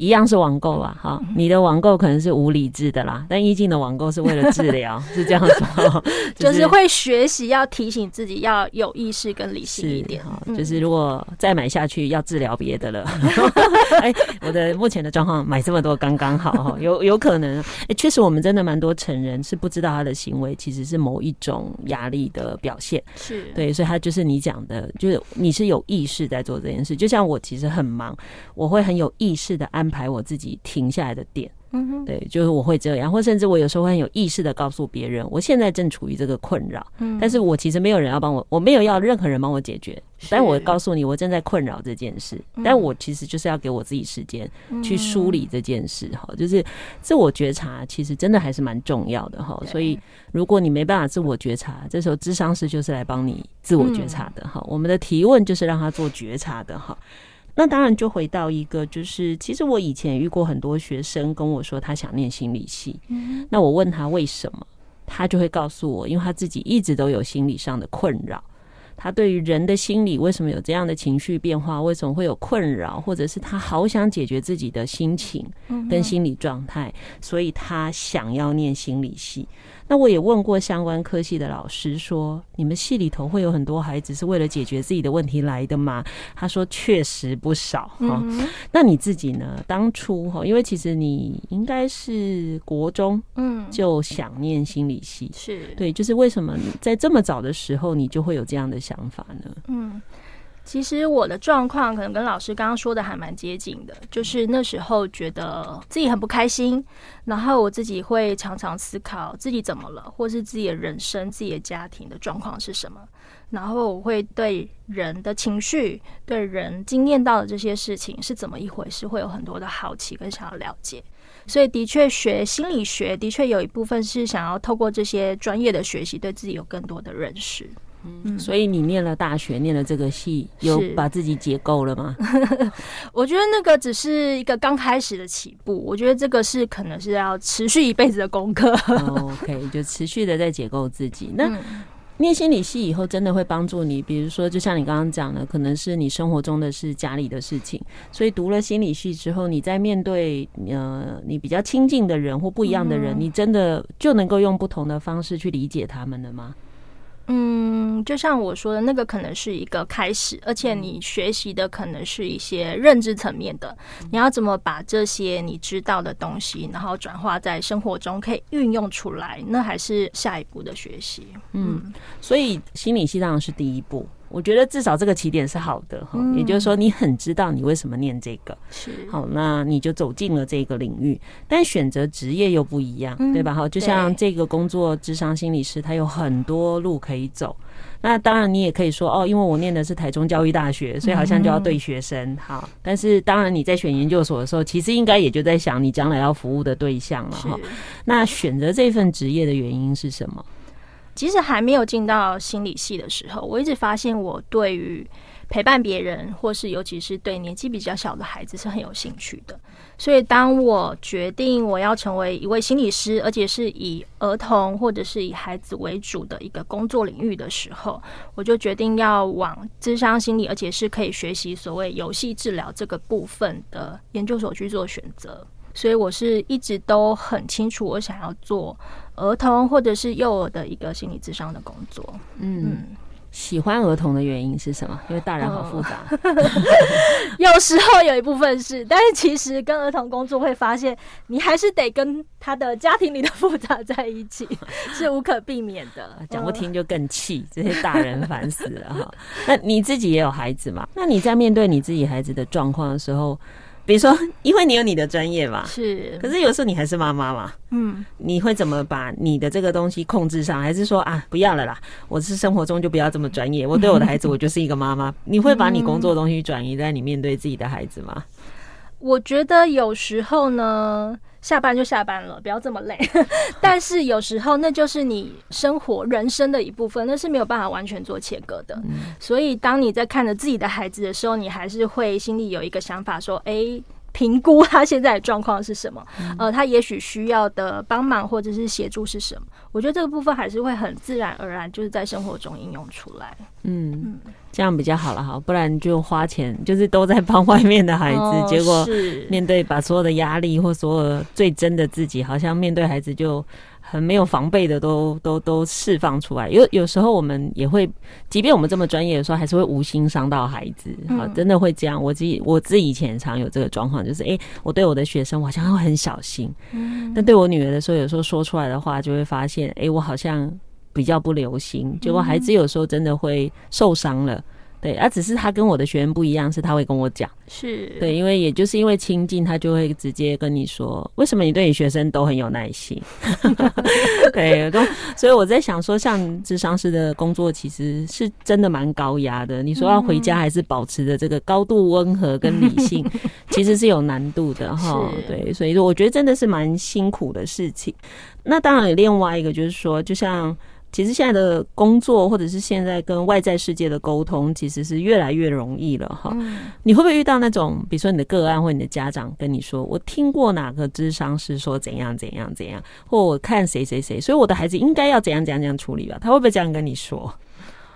一样是网购啊，哈，你的网购可能是无理智的啦，但易静的网购是为了治疗，是这样说，就是、就是会学习要提醒自己要有意识跟理性一点，哈，就是如果再买下去要治疗别的了，哎、欸，我的目前的状况买这么多刚刚好，哈，有有可能，哎、欸，确实我们真的蛮多成人是不知道他的行为其实是某一种压力的表现，是。对，所以他就是你讲的，就是你是有意识在做这件事，就像我其实很忙，我会很有意识的安排。排我自己停下来的点，嗯哼，对，就是我会这样，或甚至我有时候会很有意识的告诉别人，我现在正处于这个困扰，嗯，但是我其实没有人要帮我，我没有要任何人帮我解决，但我告诉你，我正在困扰这件事，但我其实就是要给我自己时间去梳理这件事，哈，就是自我觉察，其实真的还是蛮重要的，哈，所以如果你没办法自我觉察，这时候智商师就是来帮你自我觉察的，哈，我们的提问就是让他做觉察的，哈。那当然就回到一个，就是其实我以前遇过很多学生跟我说他想念心理系，那我问他为什么，他就会告诉我，因为他自己一直都有心理上的困扰，他对于人的心理为什么有这样的情绪变化，为什么会有困扰，或者是他好想解决自己的心情跟心理状态，所以他想要念心理系。那我也问过相关科系的老师说，你们系里头会有很多孩子是为了解决自己的问题来的吗？他说确实不少哈。那你自己呢？当初哈，因为其实你应该是国中嗯就想念心理系，是对，就是为什么在这么早的时候你就会有这样的想法呢？嗯。其实我的状况可能跟老师刚刚说的还蛮接近的，就是那时候觉得自己很不开心，然后我自己会常常思考自己怎么了，或是自己的人生、自己的家庭的状况是什么，然后我会对人的情绪、对人经验到的这些事情是怎么一回事，会有很多的好奇跟想要了解，所以的确学心理学的确有一部分是想要透过这些专业的学习，对自己有更多的认识。嗯，所以你念了大学，念了这个系，有把自己解构了吗？我觉得那个只是一个刚开始的起步，我觉得这个是可能是要持续一辈子的功课。OK，就持续的在解构自己。那念心理系以后，真的会帮助你，比如说，就像你刚刚讲的，可能是你生活中的是、家里的事情，所以读了心理系之后，你在面对呃你比较亲近的人或不一样的人，你真的就能够用不同的方式去理解他们了吗？嗯，就像我说的，那个可能是一个开始，而且你学习的可能是一些认知层面的。你要怎么把这些你知道的东西，然后转化在生活中可以运用出来，那还是下一步的学习。嗯，所以心理系当然是第一步。我觉得至少这个起点是好的哈，也就是说你很知道你为什么念这个，是好，那你就走进了这个领域。但选择职业又不一样，对吧？哈，就像这个工作，智商心理师，他有很多路可以走。那当然，你也可以说哦，因为我念的是台中教育大学，所以好像就要对学生好。但是当然，你在选研究所的时候，其实应该也就在想你将来要服务的对象了哈。那选择这份职业的原因是什么？其实还没有进到心理系的时候，我一直发现我对于陪伴别人，或是尤其是对年纪比较小的孩子是很有兴趣的。所以，当我决定我要成为一位心理师，而且是以儿童或者是以孩子为主的一个工作领域的时候，我就决定要往咨商心理，而且是可以学习所谓游戏治疗这个部分的研究所去做选择。所以，我是一直都很清楚，我想要做儿童或者是幼儿的一个心理智商的工作。嗯。嗯喜欢儿童的原因是什么？因为大人好复杂。有时候有一部分是，但是其实跟儿童工作会发现，你还是得跟他的家庭里的复杂在一起，是无可避免的。讲不听就更气，这些大人烦死了哈。那你自己也有孩子嘛？那你在面对你自己孩子的状况的时候？比如说，因为你有你的专业嘛，是。可是有时候你还是妈妈嘛，嗯，你会怎么把你的这个东西控制上？还是说啊，不要了啦，我是生活中就不要这么专业。我对我的孩子，我就是一个妈妈。你会把你工作的东西转移在你面对自己的孩子吗？我觉得有时候呢。下班就下班了，不要这么累。但是有时候那就是你生活人生的一部分，那是没有办法完全做切割的。嗯。所以当你在看着自己的孩子的时候，你还是会心里有一个想法，说：“哎。”评估他现在的状况是什么？呃，他也许需要的帮忙或者是协助是什么？我觉得这个部分还是会很自然而然，就是在生活中应用出来。嗯，这样比较好了哈，不然就花钱，就是都在帮外面的孩子，结果面对把所有的压力或所有最真的自己，好像面对孩子就。很没有防备的都都都释放出来，有有时候我们也会，即便我们这么专业的时候，还是会无心伤到孩子，好，真的会这样。我自己我自己以前常有这个状况，就是哎、欸，我对我的学生，我好像会很小心，但对我女儿的时候，有时候说出来的话，就会发现，哎、欸，我好像比较不留心，结果孩子有时候真的会受伤了。对，而、啊、只是他跟我的学员不一样，是他会跟我讲，是对，因为也就是因为亲近，他就会直接跟你说，为什么你对你学生都很有耐心？对，都，所以我在想说，像智商师的工作，其实是真的蛮高压的。你说要回家还是保持着这个高度温和跟理性，其实是有难度的哈。对，所以说我觉得真的是蛮辛苦的事情。那当然有另外一个就是说，就像。其实现在的工作，或者是现在跟外在世界的沟通，其实是越来越容易了哈。你会不会遇到那种，比如说你的个案或你的家长跟你说，我听过哪个智商是说怎样怎样怎样，或我看谁谁谁，所以我的孩子应该要怎样怎样怎样处理吧？他会不会这样跟你说？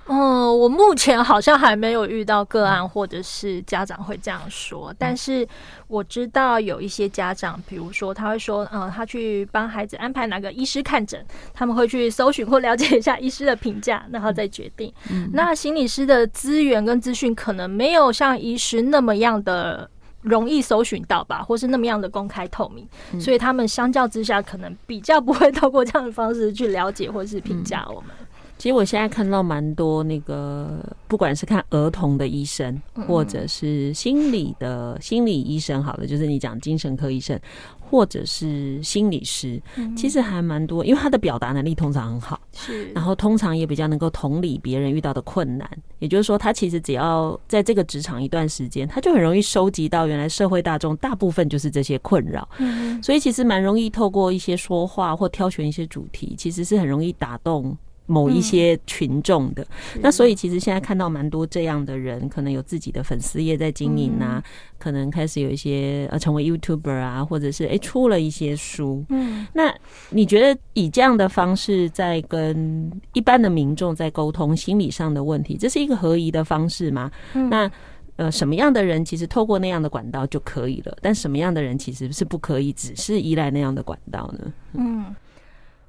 嗯，我目前好像还没有遇到个案或者是家长会这样说，但是我知道有一些家长，比如说他会说，嗯，他去帮孩子安排哪个医师看诊，他们会去搜寻或了解一下医师的评价，然后再决定。那心理师的资源跟资讯可能没有像医师那么样的容易搜寻到吧，或是那么样的公开透明，所以他们相较之下可能比较不会透过这样的方式去了解或是评价我们。其实我现在看到蛮多那个，不管是看儿童的医生，或者是心理的心理医生，好了，就是你讲精神科医生，或者是心理师，其实还蛮多，因为他的表达能力通常很好，是，然后通常也比较能够同理别人遇到的困难，也就是说，他其实只要在这个职场一段时间，他就很容易收集到原来社会大众大部分就是这些困扰，嗯，所以其实蛮容易透过一些说话或挑选一些主题，其实是很容易打动。某一些群众的，嗯，那所以其实现在看到蛮多这样的人，可能有自己的粉丝业在经营啊，嗯，可能开始有一些呃成为 YouTuber 啊，或者是诶、欸、出了一些书。嗯，那你觉得以这样的方式在跟一般的民众在沟通心理上的问题，这是一个合宜的方式吗？嗯，那呃什么样的人其实透过那样的管道就可以了，但什么样的人其实是不可以只是依赖那样的管道呢？嗯。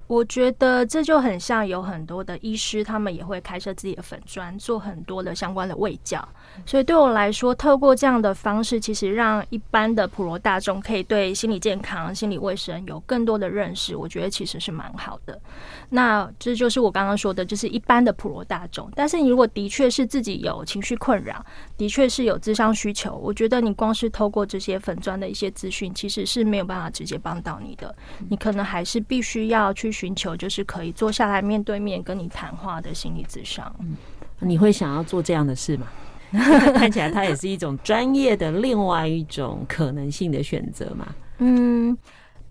我觉得这就很像有很多的医师，他们也会开设自己的粉砖，做很多的相关的卫教。所以对我来说，透过这样的方式，其实让一般的普罗大众可以对心理健康、心理卫生有更多的认识。我觉得其实是蛮好的。那这就是我刚刚说的，就是一般的普罗大众。但是你如果的确是自己有情绪困扰，的确是有智商需求，我觉得你光是透过这些粉砖的一些资讯，其实是没有办法直接帮到你的。你可能还是必须要去。寻求就是可以坐下来面对面跟你谈话的心理智商。嗯，你会想要做这样的事吗？看起来它也是一种专业的另外一种可能性的选择嘛。嗯。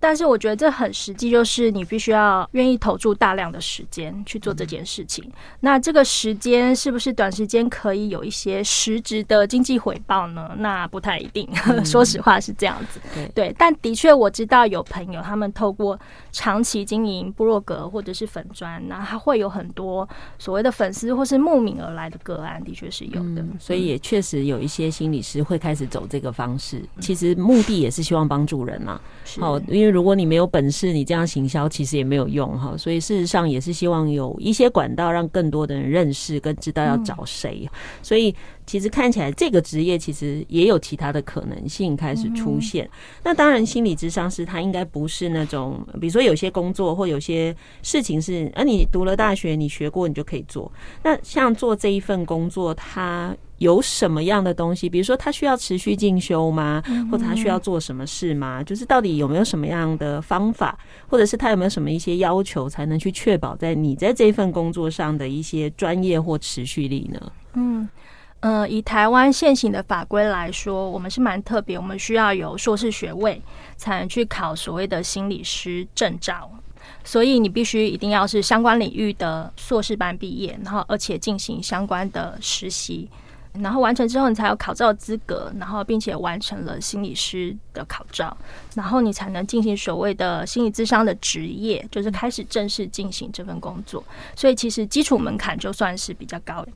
但是我觉得这很实际，就是你必须要愿意投注大量的时间去做这件事情。那这个时间是不是短时间可以有一些实质的经济回报呢？那不太一定，说实话是这样子。对，但的确我知道有朋友他们透过长期经营部落格或者是粉砖，那他会有很多所谓的粉丝或是慕名而来的个案，的确是有的。所以也确实有一些心理师会开始走这个方式，其实目的也是希望帮助人嘛。好，因为。如果你没有本事，你这样行销其实也没有用哈。所以事实上也是希望有一些管道，让更多的人认识跟知道要找谁。所以其实看起来这个职业其实也有其他的可能性开始出现。那当然，心理智商师他应该不是那种，比如说有些工作或有些事情是，啊，你读了大学，你学过，你就可以做。那像做这一份工作，他。有什么样的东西？比如说，他需要持续进修吗？或者他需要做什么事吗？就是到底有没有什么样的方法，或者是他有没有什么一些要求，才能去确保在你在这份工作上的一些专业或持续力呢？嗯，呃，以台湾现行的法规来说，我们是蛮特别，我们需要有硕士学位才能去考所谓的心理师证照，所以你必须一定要是相关领域的硕士班毕业，然后而且进行相关的实习。然后完成之后，你才有考照资格，然后并且完成了心理师的考照，然后你才能进行所谓的心理咨商的职业，就是开始正式进行这份工作。所以其实基础门槛就算是比较高的。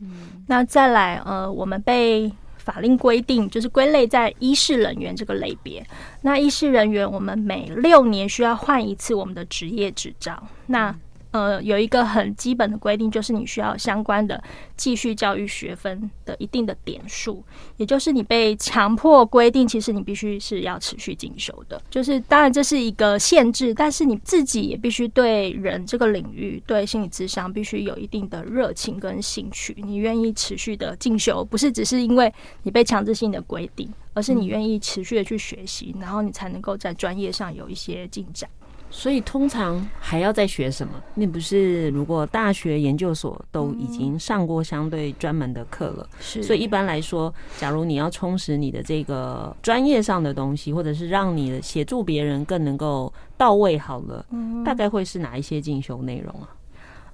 那再来，呃，我们被法令规定就是归类在医事人员这个类别。那医事人员，我们每六年需要换一次我们的职业执照。那呃，有一个很基本的规定，就是你需要相关的继续教育学分的一定的点数，也就是你被强迫规定，其实你必须是要持续进修的。就是当然这是一个限制，但是你自己也必须对人这个领域，对心理智商必须有一定的热情跟兴趣，你愿意持续的进修，不是只是因为你被强制性的规定，而是你愿意持续的去学习，然后你才能够在专业上有一些进展。所以通常还要再学什么？那不是如果大学研究所都已经上过相对专门的课了，是。所以一般来说，假如你要充实你的这个专业上的东西，或者是让你的协助别人更能够到位好了，大概会是哪一些进修内容啊？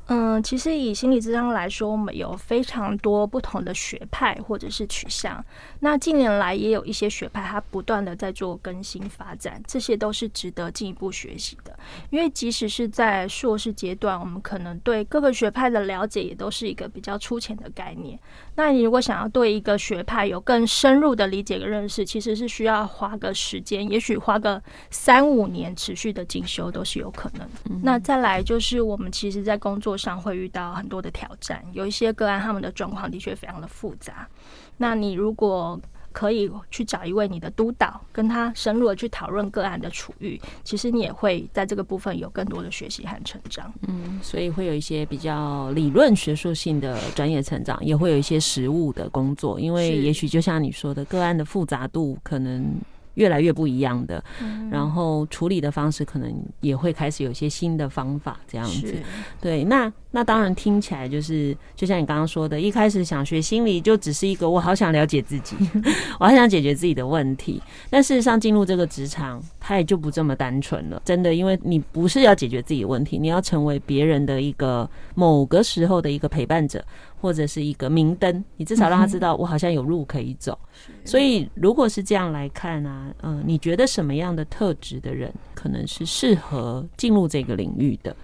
嗯，其实以心理智商来说，我们有非常多不同的学派或者是取向。那近年来也有一些学派，它不断的在做更新发展，这些都是值得进一步学习的。因为即使是在硕士阶段，我们可能对各个学派的了解也都是一个比较粗浅的概念。那你如果想要对一个学派有更深入的理解跟认识，其实是需要花个时间，也许花个三五年持续的进修都是有可能。那再来就是我们其实在工作上会遇到很多的挑战，有一些个案他们的状况的确非常的复杂。那你如果可以去找一位你的督导，跟他深入的去讨论个案的处遇，其实你也会在这个部分有更多的学习和成长。嗯，所以会有一些比较理论学术性的专业成长，也会有一些实务的工作，因为也许就像你说的，个案的复杂度可能。越来越不一样的，然后处理的方式可能也会开始有一些新的方法，这样子。对，那那当然听起来就是，就像你刚刚说的，一开始想学心理就只是一个我好想了解自己，我好想解决自己的问题。但事实上进入这个职场，它也就不这么单纯了。真的，因为你不是要解决自己的问题，你要成为别人的一个某个时候的一个陪伴者。或者是一个明灯，你至少让他知道我好像有路可以走。所以，如果是这样来看啊，嗯，你觉得什么样的特质的人可能是适合进入这个领域的？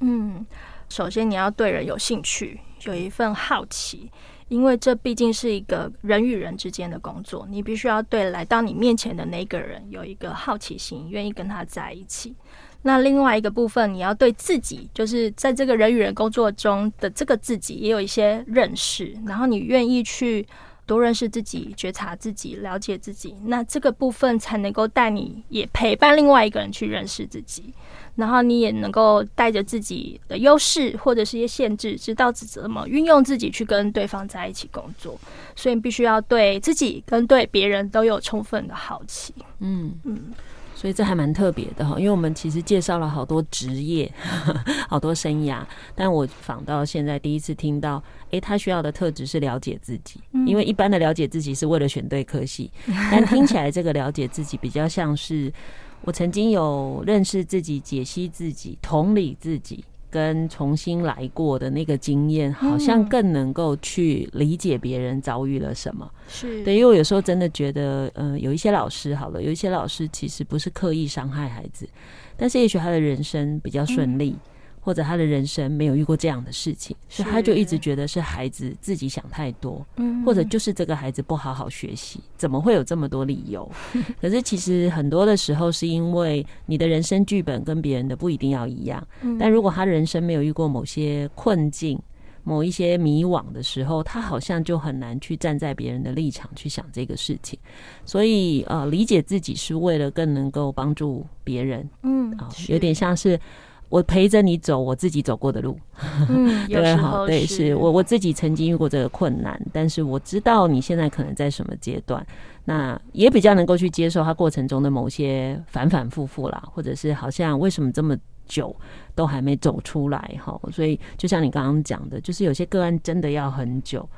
嗯，首先你要对人有兴趣，有一份好奇。因为这毕竟是一个人与人之间的工作，你必须要对来到你面前的那个人有一个好奇心，愿意跟他在一起。那另外一个部分，你要对自己，就是在这个人与人工作中的这个自己，也有一些认识，然后你愿意去多认识自己、觉察自己、了解自己，那这个部分才能够带你也陪伴另外一个人去认识自己，然后你也能够带着自己的优势或者是一些限制，知道怎么运用自己去跟对方在一起工作。所以你必须要对自己跟对别人都有充分的好奇。嗯嗯。所以这还蛮特别的哈，因为我们其实介绍了好多职业，好多生涯，但我访到现在第一次听到，诶，他需要的特质是了解自己，因为一般的了解自己是为了选对科系，但听起来这个了解自己比较像是我曾经有认识自己、解析自己、同理自己。跟重新来过的那个经验，好像更能够去理解别人遭遇了什么。是对，因为我有时候真的觉得，嗯、呃，有一些老师好了，有一些老师其实不是刻意伤害孩子，但是也许他的人生比较顺利。嗯或者他的人生没有遇过这样的事情，所以他就一直觉得是孩子自己想太多，嗯或者就是这个孩子不好好学习，怎么会有这么多理由？可是其实很多的时候是因为你的人生剧本跟别人的不一定要一样，但如果他人生没有遇过某些困境、某一些迷惘的时候，他好像就很难去站在别人的立场去想这个事情。所以呃，理解自己是为了更能够帮助别人，嗯，啊，有点像是。我陪着你走我自己走过的路，嗯，对，好，对，是我我自己曾经遇过这个困难，但是我知道你现在可能在什么阶段，那也比较能够去接受它过程中的某些反反复复啦，或者是好像为什么这么久都还没走出来哈，所以就像你刚刚讲的，就是有些个案真的要很久，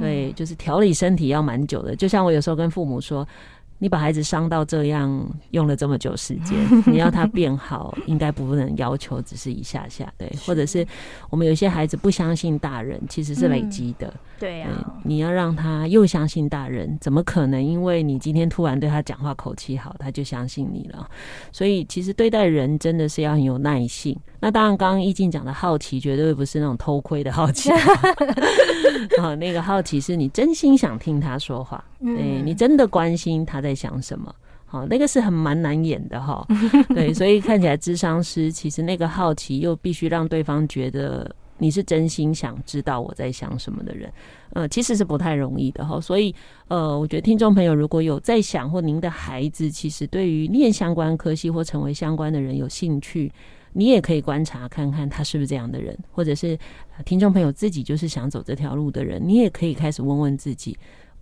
对，就是调理身体要蛮久的，就像我有时候跟父母说。你把孩子伤到这样，用了这么久时间，你要他变好，应该不能要求只是一下下，对，或者是我们有些孩子不相信大人，其实是累积的，嗯、对呀、啊，你要让他又相信大人，怎么可能？因为你今天突然对他讲话口气好，他就相信你了。所以其实对待人真的是要很有耐性。那当然，刚刚易静讲的好奇，绝对不是那种偷窥的好奇，啊，那个好奇是你真心想听他说话。对，你真的关心他在想什么？好，那个是很蛮难演的哈。对，所以看起来智商师其实那个好奇又必须让对方觉得你是真心想知道我在想什么的人，呃，其实是不太容易的哈。所以，呃，我觉得听众朋友如果有在想或您的孩子其实对于念相关科系或成为相关的人有兴趣，你也可以观察看看他是不是这样的人，或者是听众朋友自己就是想走这条路的人，你也可以开始问问自己。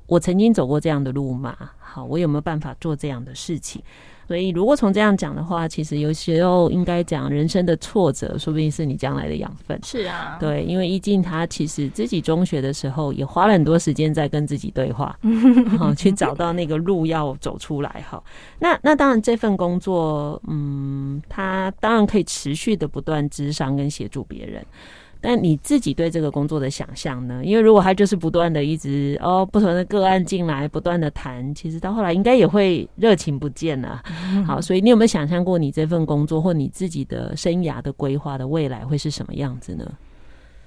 我曾经走过这样的路吗？好，我有没有办法做这样的事情？所以，如果从这样讲的话，其实有时候应该讲人生的挫折，说不定是你将来的养分。是啊，对，因为懿静他其实自己中学的时候也花了很多时间在跟自己对话，好，去找到那个路要走出来。哈，那那当然这份工作，嗯，他当然可以持续的不断智商跟协助别人。但你自己对这个工作的想象呢？因为如果他就是不断的一直哦，不同的个案进来，不断的谈，其实到后来应该也会热情不见了。好，所以你有没有想象过你这份工作或你自己的生涯的规划的未来会是什么样子呢？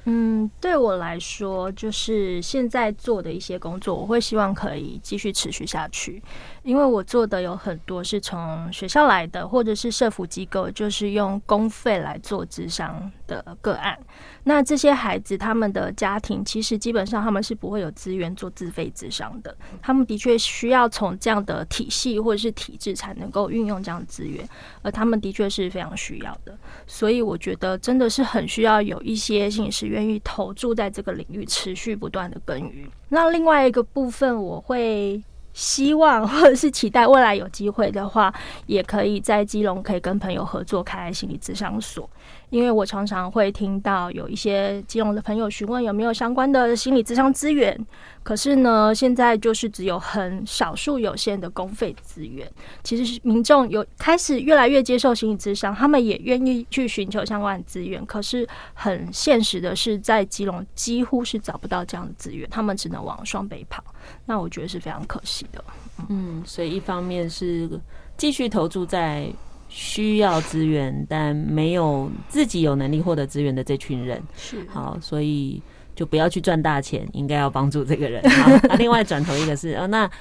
嗯，对我来说，就是现在做的一些工作，我会希望可以继续持续下去，因为我做的有很多是从学校来的，或者是社福机构，就是用公费来做智商的个案。那这些孩子他们的家庭，其实基本上他们是不会有资源做自费咨商的，他们的确需要从这样的体系或者是体制才能够运用这样的资源，而他们的确是非常需要的。所以我觉得真的是很需要有一些心理师。愿意投注在这个领域，持续不断的耕耘。那另外一个部分，我会希望或者是期待未来有机会的话，也可以在基隆可以跟朋友合作开心理咨商所。因为我常常会听到有一些基隆的朋友询问有没有相关的心理咨商资源，可是呢，现在就是只有很少数有限的公费资源。其实是民众有开始越来越接受心理咨商，他们也愿意去寻求相关的资源。可是很现实的是，在基隆几乎是找不到这样的资源，他们只能往双北跑。那我觉得是非常可惜的。嗯，所以一方面是继续投注在。需要资源，但没有自己有能力获得资源的这群人，是好，所以就不要去赚大钱，应该要帮助这个人。那另外转头一个是，哦，那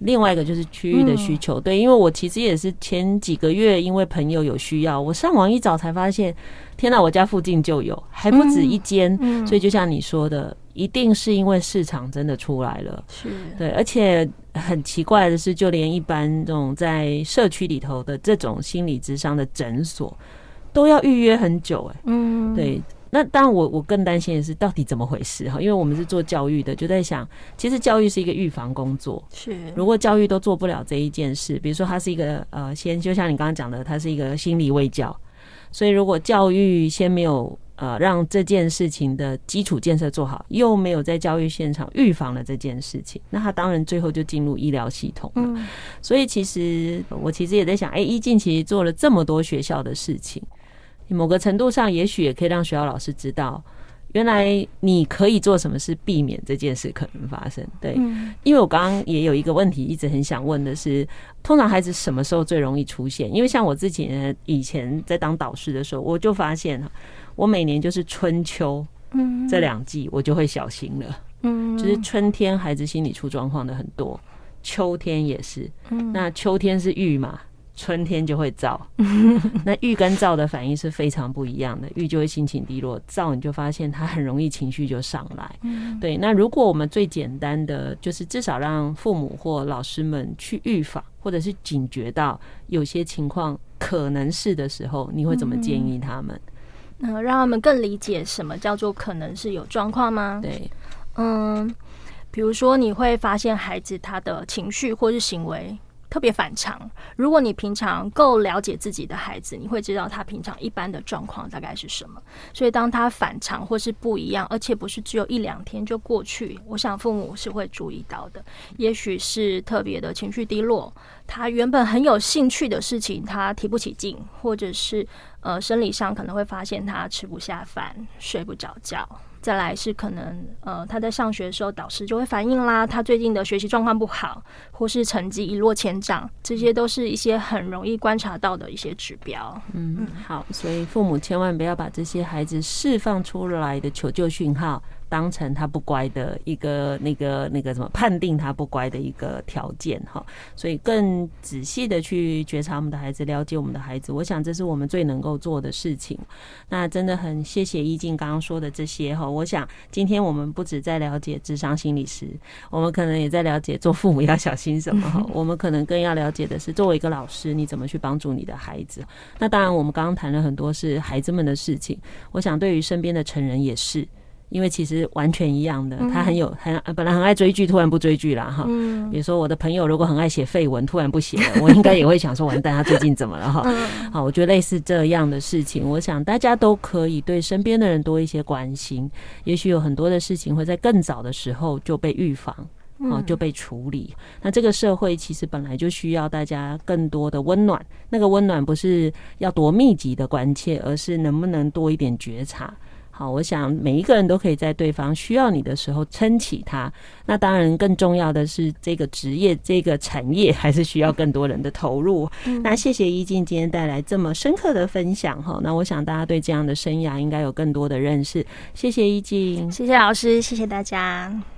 另外一个就是区域的需求。对，因为我其实也是前几个月，因为朋友有需要，我上网一找才发现，天哪，我家附近就有，还不止一间。所以就像你说的，一定是因为市场真的出来了。是，对，而且很奇怪的是，就连一般这种在社区里头的这种心理智商的诊所，都要预约很久。哎，嗯，对。那当然，我我更担心的是到底怎么回事哈？因为我们是做教育的，就在想，其实教育是一个预防工作。是，如果教育都做不了这一件事，比如说它是一个呃，先就像你刚刚讲的，它是一个心理卫教，所以如果教育先没有呃让这件事情的基础建设做好，又没有在教育现场预防了这件事情，那他当然最后就进入医疗系统了。嗯，所以其实我其实也在想，哎，一进其实做了这么多学校的事情。某个程度上，也许也可以让学校老师知道，原来你可以做什么事避免这件事可能发生。对，因为我刚刚也有一个问题一直很想问的是，通常孩子什么时候最容易出现？因为像我自己以前在当导师的时候，我就发现，我每年就是春秋嗯这两季，我就会小心了。嗯，就是春天孩子心理出状况的很多，秋天也是。那秋天是郁嘛？春天就会燥，那郁跟燥的反应是非常不一样的。郁就会心情低落，燥你就发现他很容易情绪就上来。对，那如果我们最简单的就是至少让父母或老师们去预防，或者是警觉到有些情况可能是的时候，你会怎么建议他们？那、嗯、让他们更理解什么叫做可能是有状况吗？对，嗯，比如说你会发现孩子他的情绪或是行为。特别反常。如果你平常够了解自己的孩子，你会知道他平常一般的状况大概是什么。所以当他反常或是不一样，而且不是只有一两天就过去，我想父母是会注意到的。也许是特别的情绪低落，他原本很有兴趣的事情他提不起劲，或者是呃生理上可能会发现他吃不下饭、睡不着觉。再来是可能，呃，他在上学的时候，导师就会反映啦，他最近的学习状况不好，或是成绩一落千丈，这些都是一些很容易观察到的一些指标。嗯，好，所以父母千万不要把这些孩子释放出来的求救讯号。当成他不乖的一个那个那个什么判定他不乖的一个条件哈，所以更仔细的去觉察我们的孩子，了解我们的孩子，我想这是我们最能够做的事情。那真的很谢谢易静刚刚说的这些哈，我想今天我们不止在了解智商心理师，我们可能也在了解做父母要小心什么哈，我们可能更要了解的是作为一个老师，你怎么去帮助你的孩子。那当然，我们刚刚谈了很多是孩子们的事情，我想对于身边的成人也是。因为其实完全一样的，他很有很本来很爱追剧，突然不追剧了哈。比如说我的朋友如果很爱写废文，突然不写了，我应该也会想说完蛋，他最近怎么了哈？好，我觉得类似这样的事情，我想大家都可以对身边的人多一些关心。也许有很多的事情会在更早的时候就被预防，啊，就被处理。那这个社会其实本来就需要大家更多的温暖，那个温暖不是要多密集的关切，而是能不能多一点觉察。好，我想每一个人都可以在对方需要你的时候撑起他。那当然，更重要的是这个职业、这个产业还是需要更多人的投入。嗯、那谢谢依静今天带来这么深刻的分享哈。那我想大家对这样的生涯应该有更多的认识。谢谢依静，谢谢老师，谢谢大家。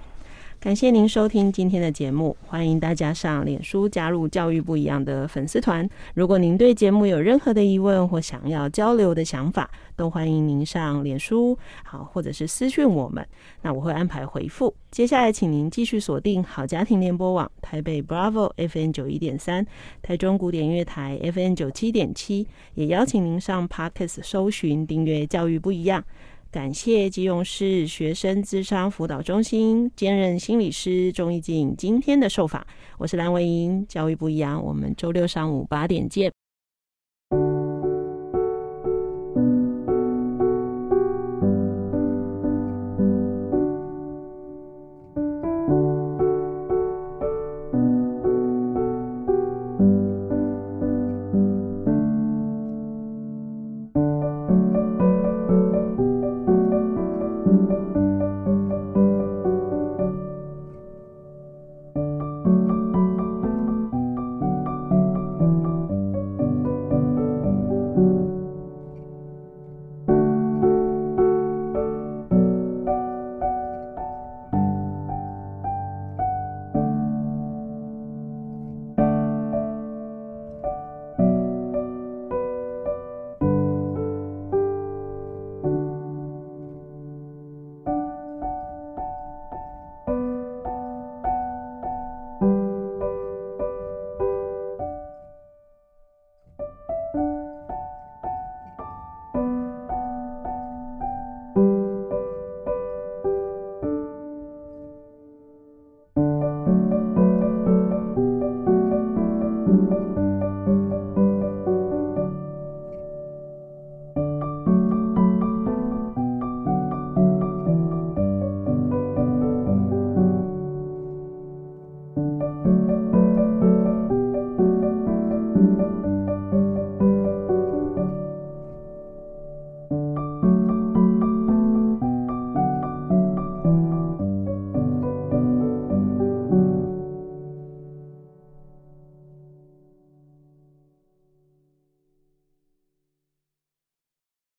感谢您收听今天的节目，欢迎大家上脸书加入“教育不一样”的粉丝团。如果您对节目有任何的疑问或想要交流的想法，都欢迎您上脸书好，或者是私讯我们，那我会安排回复。接下来，请您继续锁定好家庭联播网台北 Bravo FN 九一点三，台中古典乐台 FN 九七点七，也邀请您上 Podcast 搜寻订阅“教育不一样”。感谢基隆市学生智商辅导中心兼任心理师钟一静今天的受访，我是蓝文莹，教育不一样，我们周六上午八点见。